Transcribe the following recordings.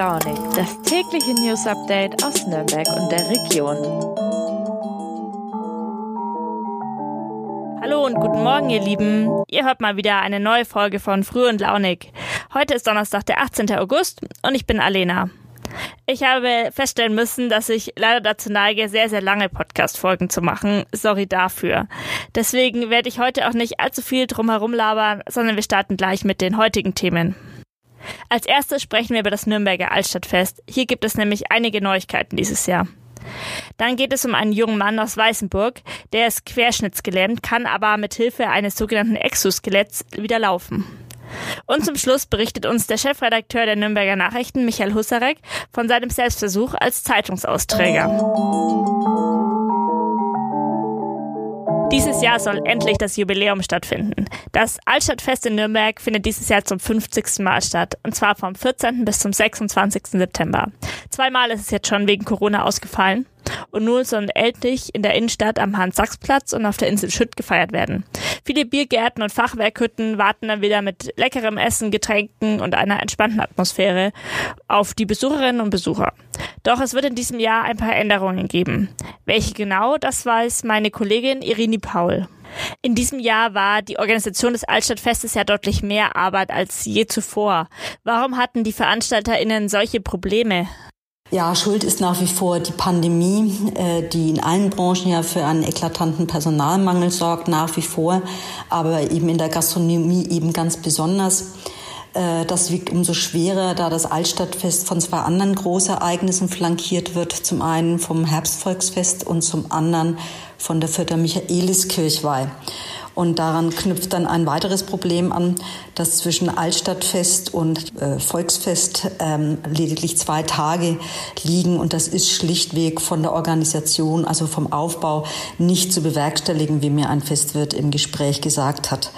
Launig, das tägliche News Update aus Nürnberg und der Region. Hallo und guten Morgen, ihr Lieben. Ihr hört mal wieder eine neue Folge von Früh und Launig. Heute ist Donnerstag, der 18. August und ich bin Alena. Ich habe feststellen müssen, dass ich leider dazu neige, sehr, sehr lange Podcast-Folgen zu machen. Sorry dafür. Deswegen werde ich heute auch nicht allzu viel drumherum labern, sondern wir starten gleich mit den heutigen Themen. Als erstes sprechen wir über das Nürnberger Altstadtfest. Hier gibt es nämlich einige Neuigkeiten dieses Jahr. Dann geht es um einen jungen Mann aus Weißenburg, der ist querschnittsgelähmt, kann aber mit Hilfe eines sogenannten Exoskeletts wieder laufen. Und zum Schluss berichtet uns der Chefredakteur der Nürnberger Nachrichten, Michael Husarek, von seinem Selbstversuch als Zeitungsausträger. Dieses Jahr soll endlich das Jubiläum stattfinden. Das Altstadtfest in Nürnberg findet dieses Jahr zum 50. Mal statt, und zwar vom 14. bis zum 26. September. Zweimal ist es jetzt schon wegen Corona ausgefallen. Und nun soll endlich in der Innenstadt am Hans-Sachs-Platz und auf der Insel Schütt gefeiert werden. Viele Biergärten und Fachwerkhütten warten dann wieder mit leckerem Essen, Getränken und einer entspannten Atmosphäre auf die Besucherinnen und Besucher. Doch es wird in diesem Jahr ein paar Änderungen geben. Welche genau, das weiß meine Kollegin Irini Paul. In diesem Jahr war die Organisation des Altstadtfestes ja deutlich mehr Arbeit als je zuvor. Warum hatten die VeranstalterInnen solche Probleme? Ja, Schuld ist nach wie vor die Pandemie, äh, die in allen Branchen ja für einen eklatanten Personalmangel sorgt, nach wie vor, aber eben in der Gastronomie eben ganz besonders. Äh, das wiegt umso schwerer, da das Altstadtfest von zwei anderen Großereignissen flankiert wird. Zum einen vom Herbstvolksfest und zum anderen von der Vierter Michaeliskirchweih. Und daran knüpft dann ein weiteres Problem an, dass zwischen Altstadtfest und äh, Volksfest ähm, lediglich zwei Tage liegen. Und das ist schlichtweg von der Organisation, also vom Aufbau, nicht zu bewerkstelligen, wie mir ein Festwirt im Gespräch gesagt hat.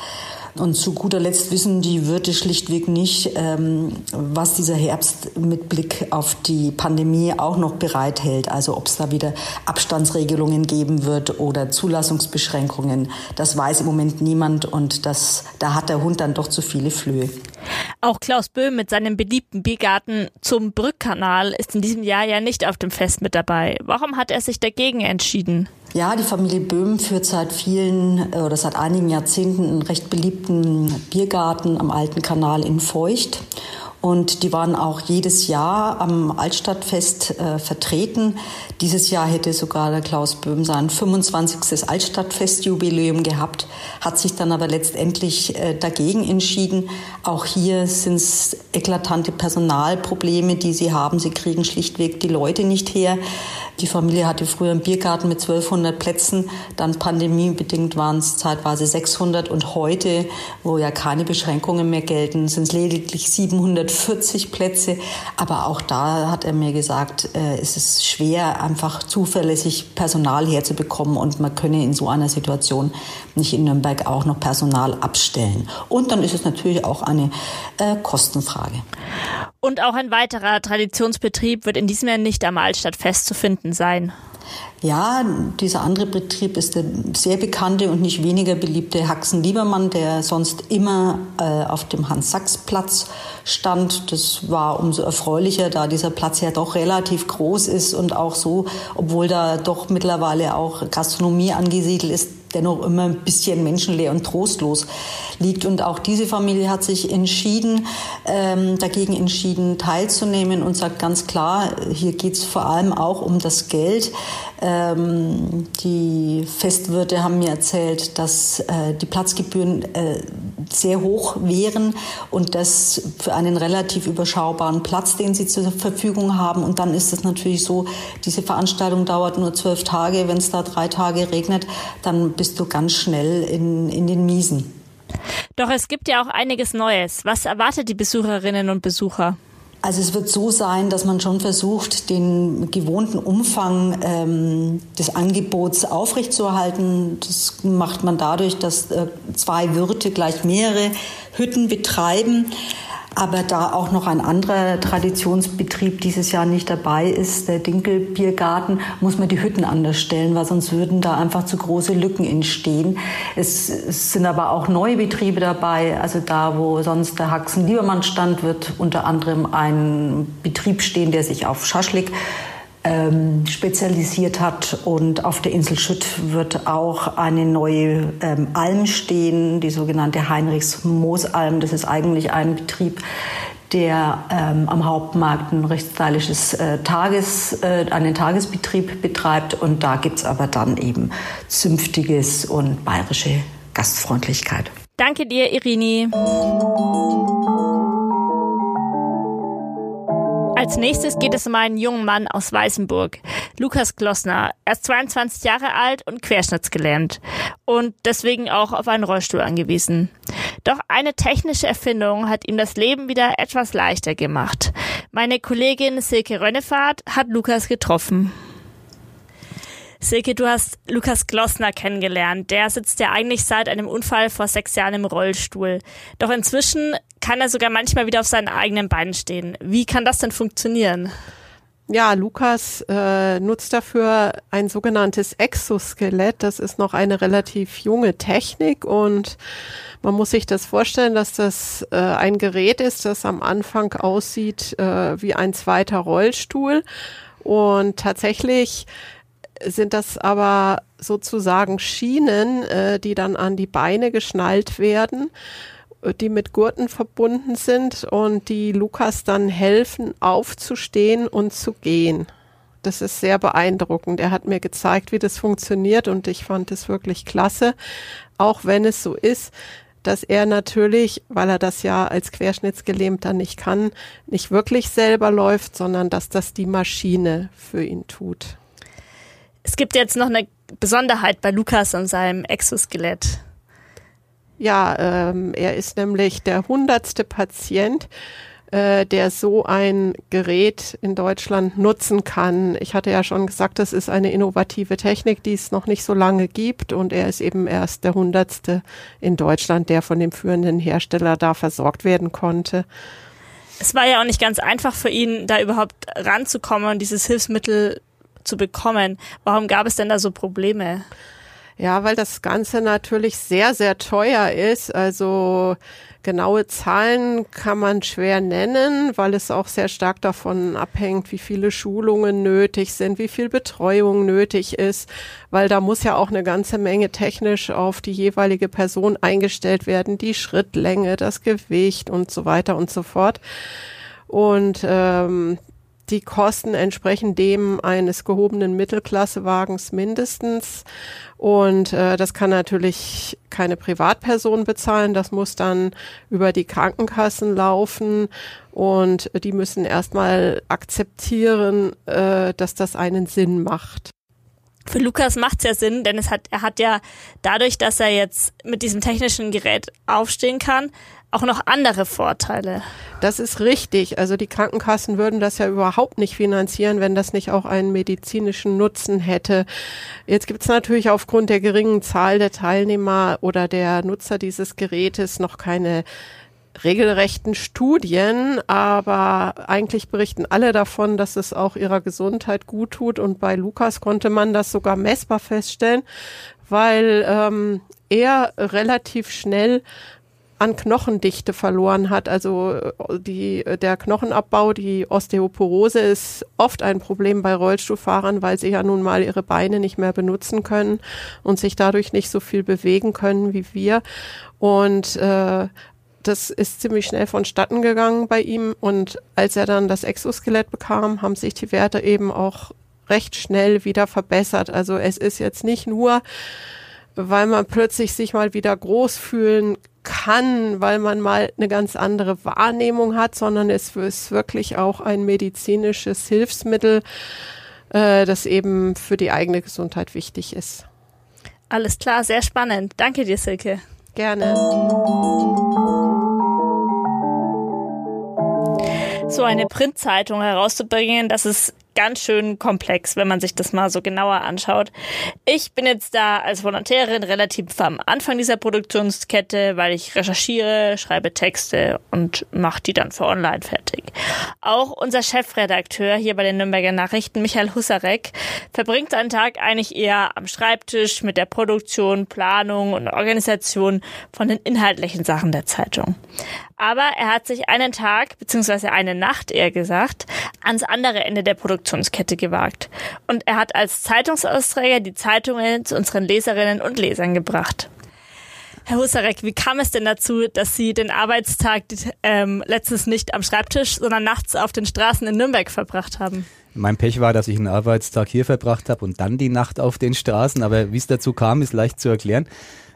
Und zu guter Letzt wissen die Wirte schlichtweg nicht, ähm, was dieser Herbst mit Blick auf die Pandemie auch noch bereithält. Also ob es da wieder Abstandsregelungen geben wird oder Zulassungsbeschränkungen. Das weiß im Moment niemand und das, da hat der Hund dann doch zu viele Flöhe. Auch Klaus Böhm mit seinem beliebten Biergarten zum Brückkanal ist in diesem Jahr ja nicht auf dem Fest mit dabei. Warum hat er sich dagegen entschieden? Ja, die Familie Böhm führt seit vielen äh, oder seit einigen Jahrzehnten einen recht beliebten Biergarten am Alten Kanal in Feucht. Und die waren auch jedes Jahr am Altstadtfest äh, vertreten. Dieses Jahr hätte sogar der Klaus Böhm sein 25. Altstadtfestjubiläum gehabt, hat sich dann aber letztendlich äh, dagegen entschieden. Auch hier sind es eklatante Personalprobleme, die sie haben. Sie kriegen schlichtweg die Leute nicht her. Die Familie hatte früher einen Biergarten mit 1200 Plätzen, dann pandemiebedingt waren es zeitweise 600 und heute, wo ja keine Beschränkungen mehr gelten, sind es lediglich 740 Plätze. Aber auch da hat er mir gesagt, äh, es ist schwer, einfach zuverlässig Personal herzubekommen und man könne in so einer Situation nicht in Nürnberg auch noch Personal abstellen. Und dann ist es natürlich auch eine äh, Kostenfrage. Und auch ein weiterer Traditionsbetrieb wird in diesem Jahr nicht am Altstadtfest zu finden sein. Ja, dieser andere Betrieb ist der sehr bekannte und nicht weniger beliebte Haxen Liebermann, der sonst immer äh, auf dem Hans-Sachs-Platz stand. Das war umso erfreulicher, da dieser Platz ja doch relativ groß ist und auch so, obwohl da doch mittlerweile auch Gastronomie angesiedelt ist, dennoch immer ein bisschen menschenleer und trostlos liegt. Und auch diese Familie hat sich entschieden, ähm, dagegen entschieden, teilzunehmen und sagt ganz klar, hier geht es vor allem auch um das Geld. Ähm, die Festwirte haben mir erzählt, dass äh, die Platzgebühren äh, sehr hoch wären und das für einen relativ überschaubaren Platz, den sie zur Verfügung haben. Und dann ist es natürlich so, diese Veranstaltung dauert nur zwölf Tage. Wenn es da drei Tage regnet, dann bist du ganz schnell in, in den Miesen. Doch es gibt ja auch einiges Neues. Was erwartet die Besucherinnen und Besucher? Also es wird so sein, dass man schon versucht, den gewohnten Umfang ähm, des Angebots aufrechtzuerhalten. Das macht man dadurch, dass äh, zwei Wirte gleich mehrere Hütten betreiben. Aber da auch noch ein anderer Traditionsbetrieb dieses Jahr nicht dabei ist, der Dinkelbiergarten, muss man die Hütten anders stellen, weil sonst würden da einfach zu große Lücken entstehen. Es, es sind aber auch neue Betriebe dabei. Also da, wo sonst der Haxen-Liebermann stand, wird unter anderem ein Betrieb stehen, der sich auf Schaschlik ähm, spezialisiert hat. Und auf der Insel Schütt wird auch eine neue ähm, Alm stehen, die sogenannte Heinrichs-Moosalm. Das ist eigentlich ein Betrieb, der ähm, am Hauptmarkt ein recht stylisches äh, Tages, äh, einen Tagesbetrieb betreibt. Und da gibt's aber dann eben zünftiges und bayerische Gastfreundlichkeit. Danke dir, Irini. Als nächstes geht es um einen jungen Mann aus Weißenburg, Lukas Glossner. Er ist 22 Jahre alt und querschnittsgelähmt und deswegen auch auf einen Rollstuhl angewiesen. Doch eine technische Erfindung hat ihm das Leben wieder etwas leichter gemacht. Meine Kollegin Silke Rönnefahrt hat Lukas getroffen. Silke, du hast Lukas Glossner kennengelernt. Der sitzt ja eigentlich seit einem Unfall vor sechs Jahren im Rollstuhl. Doch inzwischen kann er sogar manchmal wieder auf seinen eigenen Beinen stehen. Wie kann das denn funktionieren? Ja, Lukas äh, nutzt dafür ein sogenanntes Exoskelett. Das ist noch eine relativ junge Technik und man muss sich das vorstellen, dass das äh, ein Gerät ist, das am Anfang aussieht äh, wie ein zweiter Rollstuhl und tatsächlich sind das aber sozusagen Schienen, äh, die dann an die Beine geschnallt werden, äh, die mit Gurten verbunden sind und die Lukas dann helfen, aufzustehen und zu gehen. Das ist sehr beeindruckend. Er hat mir gezeigt, wie das funktioniert und ich fand es wirklich klasse, auch wenn es so ist, dass er natürlich, weil er das ja als Querschnittsgelähmter nicht kann, nicht wirklich selber läuft, sondern dass das die Maschine für ihn tut. Es gibt jetzt noch eine Besonderheit bei Lukas und seinem Exoskelett. Ja, ähm, er ist nämlich der hundertste Patient, äh, der so ein Gerät in Deutschland nutzen kann. Ich hatte ja schon gesagt, das ist eine innovative Technik, die es noch nicht so lange gibt und er ist eben erst der hundertste in Deutschland, der von dem führenden Hersteller da versorgt werden konnte. Es war ja auch nicht ganz einfach für ihn, da überhaupt ranzukommen und dieses Hilfsmittel zu bekommen. Warum gab es denn da so Probleme? Ja, weil das Ganze natürlich sehr, sehr teuer ist. Also genaue Zahlen kann man schwer nennen, weil es auch sehr stark davon abhängt, wie viele Schulungen nötig sind, wie viel Betreuung nötig ist, weil da muss ja auch eine ganze Menge technisch auf die jeweilige Person eingestellt werden, die Schrittlänge, das Gewicht und so weiter und so fort. Und ähm, die Kosten entsprechen dem eines gehobenen Mittelklassewagens mindestens. Und äh, das kann natürlich keine Privatperson bezahlen. Das muss dann über die Krankenkassen laufen. Und die müssen erstmal akzeptieren, äh, dass das einen Sinn macht. Für Lukas macht es ja Sinn, denn es hat, er hat ja dadurch, dass er jetzt mit diesem technischen Gerät aufstehen kann, auch noch andere Vorteile. Das ist richtig. Also die Krankenkassen würden das ja überhaupt nicht finanzieren, wenn das nicht auch einen medizinischen Nutzen hätte. Jetzt gibt es natürlich aufgrund der geringen Zahl der Teilnehmer oder der Nutzer dieses Gerätes noch keine regelrechten Studien, aber eigentlich berichten alle davon, dass es auch ihrer Gesundheit gut tut. Und bei Lukas konnte man das sogar messbar feststellen, weil ähm, er relativ schnell an Knochendichte verloren hat. Also äh, die, der Knochenabbau, die Osteoporose ist oft ein Problem bei Rollstuhlfahrern, weil sie ja nun mal ihre Beine nicht mehr benutzen können und sich dadurch nicht so viel bewegen können wie wir. Und äh, das ist ziemlich schnell vonstatten gegangen bei ihm. Und als er dann das Exoskelett bekam, haben sich die Werte eben auch recht schnell wieder verbessert. Also es ist jetzt nicht nur, weil man plötzlich sich mal wieder groß fühlen kann, weil man mal eine ganz andere Wahrnehmung hat, sondern es ist wirklich auch ein medizinisches Hilfsmittel, äh, das eben für die eigene Gesundheit wichtig ist. Alles klar, sehr spannend. Danke dir, Silke. Gerne. So eine Printzeitung herauszubringen, das ist ganz schön komplex, wenn man sich das mal so genauer anschaut. Ich bin jetzt da als Volontärin relativ am Anfang dieser Produktionskette, weil ich recherchiere, schreibe Texte und mache die dann für online fertig. Auch unser Chefredakteur hier bei den Nürnberger Nachrichten, Michael Husarek, verbringt seinen Tag eigentlich eher am Schreibtisch mit der Produktion, Planung und Organisation von den inhaltlichen Sachen der Zeitung. Aber er hat sich einen Tag, beziehungsweise eine Nacht eher gesagt, ans andere Ende der Produktionskette gewagt. Und er hat als Zeitungsausträger die Zeitungen zu unseren Leserinnen und Lesern gebracht. Herr Husarek, wie kam es denn dazu, dass Sie den Arbeitstag ähm, letztens nicht am Schreibtisch, sondern nachts auf den Straßen in Nürnberg verbracht haben? Mein Pech war, dass ich einen Arbeitstag hier verbracht habe und dann die Nacht auf den Straßen. Aber wie es dazu kam, ist leicht zu erklären.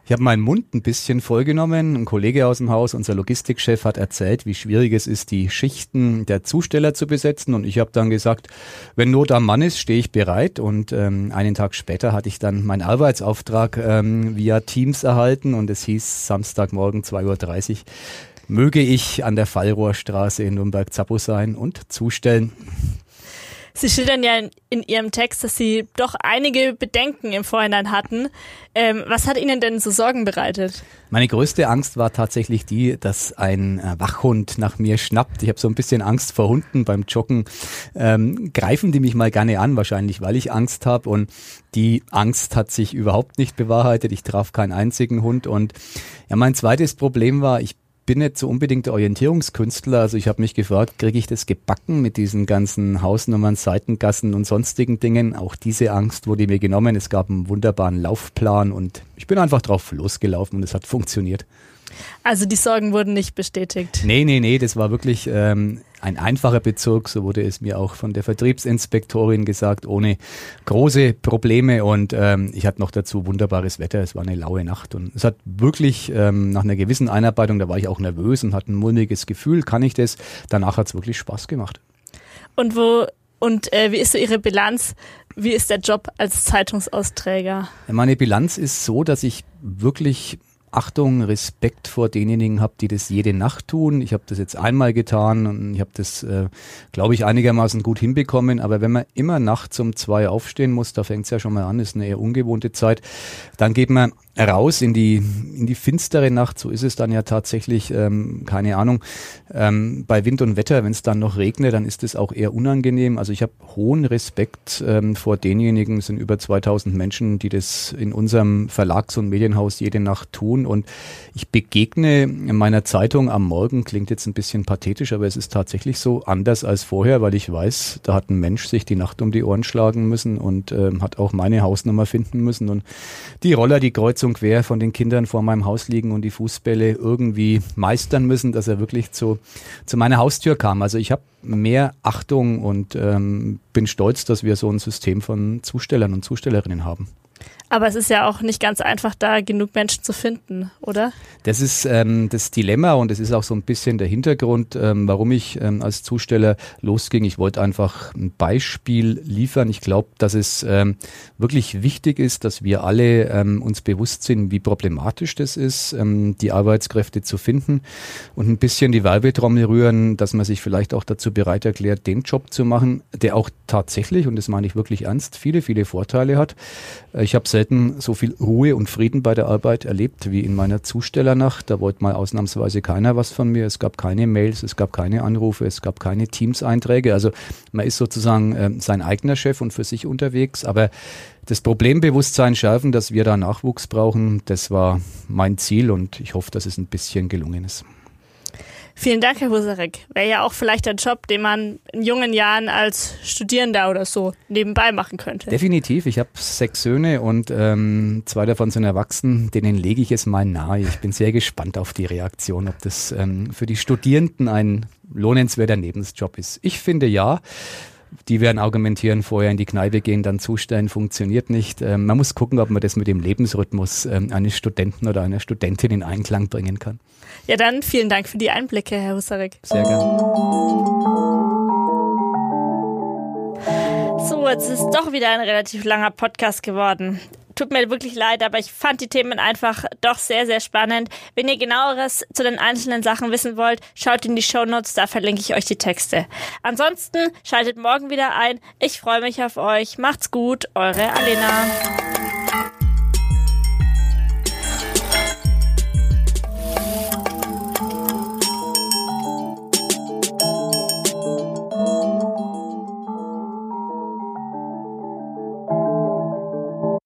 Ich habe meinen Mund ein bisschen vollgenommen. Ein Kollege aus dem Haus, unser Logistikchef, hat erzählt, wie schwierig es ist, die Schichten der Zusteller zu besetzen. Und ich habe dann gesagt, wenn Not am Mann ist, stehe ich bereit. Und ähm, einen Tag später hatte ich dann meinen Arbeitsauftrag ähm, via Teams erhalten und es hieß Samstagmorgen 2.30 Uhr möge ich an der Fallrohrstraße in Nürnberg-Zappo sein und zustellen. Sie schildern ja in, Ihrem Text, dass Sie doch einige Bedenken im Vorhinein hatten. Ähm, was hat Ihnen denn so Sorgen bereitet? Meine größte Angst war tatsächlich die, dass ein äh, Wachhund nach mir schnappt. Ich habe so ein bisschen Angst vor Hunden beim Joggen. Ähm, greifen die mich mal gerne an, wahrscheinlich, weil ich Angst habe. Und die Angst hat sich überhaupt nicht bewahrheitet. Ich traf keinen einzigen Hund. Und ja, mein zweites Problem war, ich bin nicht so unbedingt der Orientierungskünstler. Also ich habe mich gefragt, kriege ich das gebacken mit diesen ganzen Hausnummern, Seitengassen und sonstigen Dingen? Auch diese Angst wurde mir genommen. Es gab einen wunderbaren Laufplan und ich bin einfach drauf losgelaufen und es hat funktioniert. Also die Sorgen wurden nicht bestätigt. Nee, nee, nee, das war wirklich ähm, ein einfacher Bezug, so wurde es mir auch von der Vertriebsinspektorin gesagt, ohne große Probleme und ähm, ich hatte noch dazu wunderbares Wetter, es war eine laue Nacht und es hat wirklich ähm, nach einer gewissen Einarbeitung, da war ich auch nervös und hatte ein mulmiges Gefühl, kann ich das? Danach hat es wirklich Spaß gemacht. Und wo und äh, wie ist so Ihre Bilanz? Wie ist der Job als Zeitungsausträger? Meine Bilanz ist so, dass ich wirklich Achtung, Respekt vor denjenigen habe, die das jede Nacht tun. Ich habe das jetzt einmal getan und ich habe das, äh, glaube ich, einigermaßen gut hinbekommen. Aber wenn man immer nachts um zwei aufstehen muss, da fängt es ja schon mal an, ist eine eher ungewohnte Zeit, dann geht man raus in die, in die finstere Nacht, so ist es dann ja tatsächlich, ähm, keine Ahnung, ähm, bei Wind und Wetter, wenn es dann noch regnet, dann ist es auch eher unangenehm. Also ich habe hohen Respekt ähm, vor denjenigen, es sind über 2000 Menschen, die das in unserem Verlags- und Medienhaus jede Nacht tun. Und ich begegne in meiner Zeitung am Morgen, klingt jetzt ein bisschen pathetisch, aber es ist tatsächlich so anders als vorher, weil ich weiß, da hat ein Mensch sich die Nacht um die Ohren schlagen müssen und ähm, hat auch meine Hausnummer finden müssen. Und die Roller, die Kreuzung und quer von den Kindern vor meinem Haus liegen und die Fußbälle irgendwie meistern müssen, dass er wirklich zu, zu meiner Haustür kam. Also ich habe mehr Achtung und ähm, bin stolz, dass wir so ein System von Zustellern und Zustellerinnen haben. Aber es ist ja auch nicht ganz einfach, da genug Menschen zu finden, oder? Das ist ähm, das Dilemma und es ist auch so ein bisschen der Hintergrund, ähm, warum ich ähm, als Zusteller losging. Ich wollte einfach ein Beispiel liefern. Ich glaube, dass es ähm, wirklich wichtig ist, dass wir alle ähm, uns bewusst sind, wie problematisch das ist, ähm, die Arbeitskräfte zu finden und ein bisschen die Werbetrommel rühren, dass man sich vielleicht auch dazu bereit erklärt, den Job zu machen, der auch tatsächlich, und das meine ich wirklich ernst, viele, viele Vorteile hat. Äh, ich habe selten so viel Ruhe und Frieden bei der Arbeit erlebt wie in meiner Zustellernacht. Da wollte mal ausnahmsweise keiner was von mir. Es gab keine Mails, es gab keine Anrufe, es gab keine Teams-Einträge. Also man ist sozusagen äh, sein eigener Chef und für sich unterwegs. Aber das Problembewusstsein schärfen, dass wir da Nachwuchs brauchen, das war mein Ziel und ich hoffe, dass es ein bisschen gelungen ist. Vielen Dank, Herr Husarek. Wäre ja auch vielleicht ein Job, den man in jungen Jahren als Studierender oder so nebenbei machen könnte. Definitiv. Ich habe sechs Söhne und ähm, zwei davon sind erwachsen. Denen lege ich es mal nahe. Ich bin sehr gespannt auf die Reaktion, ob das ähm, für die Studierenden ein lohnenswerter Nebensjob ist. Ich finde ja. Die werden argumentieren, vorher in die Kneipe gehen, dann zustellen, funktioniert nicht. Ähm, man muss gucken, ob man das mit dem Lebensrhythmus ähm, eines Studenten oder einer Studentin in Einklang bringen kann. Ja, dann vielen Dank für die Einblicke, Herr Husarek. Sehr gerne. So, jetzt ist doch wieder ein relativ langer Podcast geworden. Tut mir wirklich leid, aber ich fand die Themen einfach doch sehr, sehr spannend. Wenn ihr genaueres zu den einzelnen Sachen wissen wollt, schaut in die Shownotes, da verlinke ich euch die Texte. Ansonsten schaltet morgen wieder ein. Ich freue mich auf euch. Macht's gut, eure Alena.